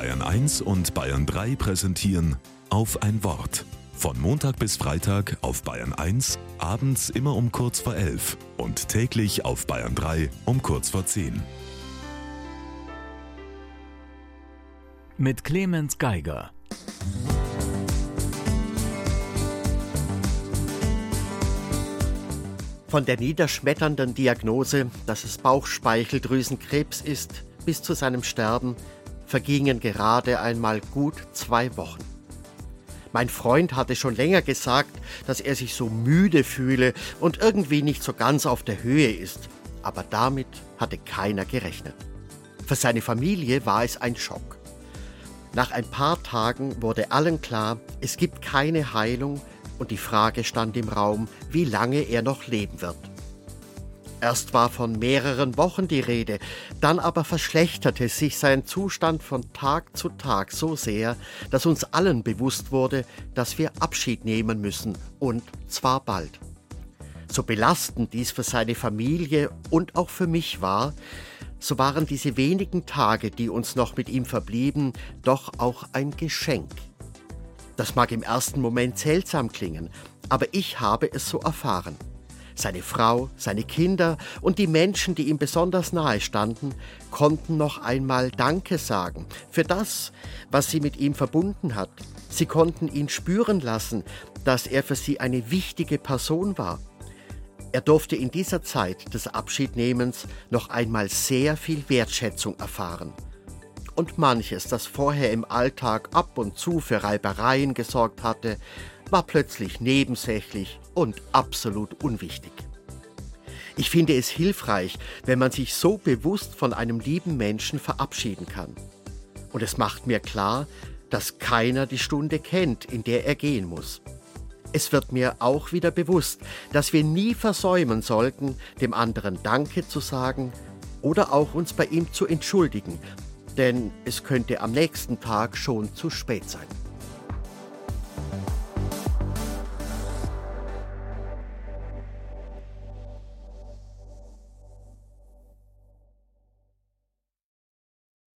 Bayern 1 und Bayern 3 präsentieren auf ein Wort. Von Montag bis Freitag auf Bayern 1, abends immer um kurz vor 11 und täglich auf Bayern 3 um kurz vor 10. Mit Clemens Geiger. Von der niederschmetternden Diagnose, dass es Bauchspeicheldrüsenkrebs ist, bis zu seinem Sterben vergingen gerade einmal gut zwei Wochen. Mein Freund hatte schon länger gesagt, dass er sich so müde fühle und irgendwie nicht so ganz auf der Höhe ist, aber damit hatte keiner gerechnet. Für seine Familie war es ein Schock. Nach ein paar Tagen wurde allen klar, es gibt keine Heilung und die Frage stand im Raum, wie lange er noch leben wird. Erst war von mehreren Wochen die Rede, dann aber verschlechterte sich sein Zustand von Tag zu Tag so sehr, dass uns allen bewusst wurde, dass wir Abschied nehmen müssen und zwar bald. So belastend dies für seine Familie und auch für mich war, so waren diese wenigen Tage, die uns noch mit ihm verblieben, doch auch ein Geschenk. Das mag im ersten Moment seltsam klingen, aber ich habe es so erfahren. Seine Frau, seine Kinder und die Menschen, die ihm besonders nahe standen, konnten noch einmal Danke sagen für das, was sie mit ihm verbunden hat. Sie konnten ihn spüren lassen, dass er für sie eine wichtige Person war. Er durfte in dieser Zeit des Abschiednehmens noch einmal sehr viel Wertschätzung erfahren. Und manches, das vorher im Alltag ab und zu für Reibereien gesorgt hatte, war plötzlich nebensächlich und absolut unwichtig. Ich finde es hilfreich, wenn man sich so bewusst von einem lieben Menschen verabschieden kann. Und es macht mir klar, dass keiner die Stunde kennt, in der er gehen muss. Es wird mir auch wieder bewusst, dass wir nie versäumen sollten, dem anderen Danke zu sagen oder auch uns bei ihm zu entschuldigen, denn es könnte am nächsten Tag schon zu spät sein.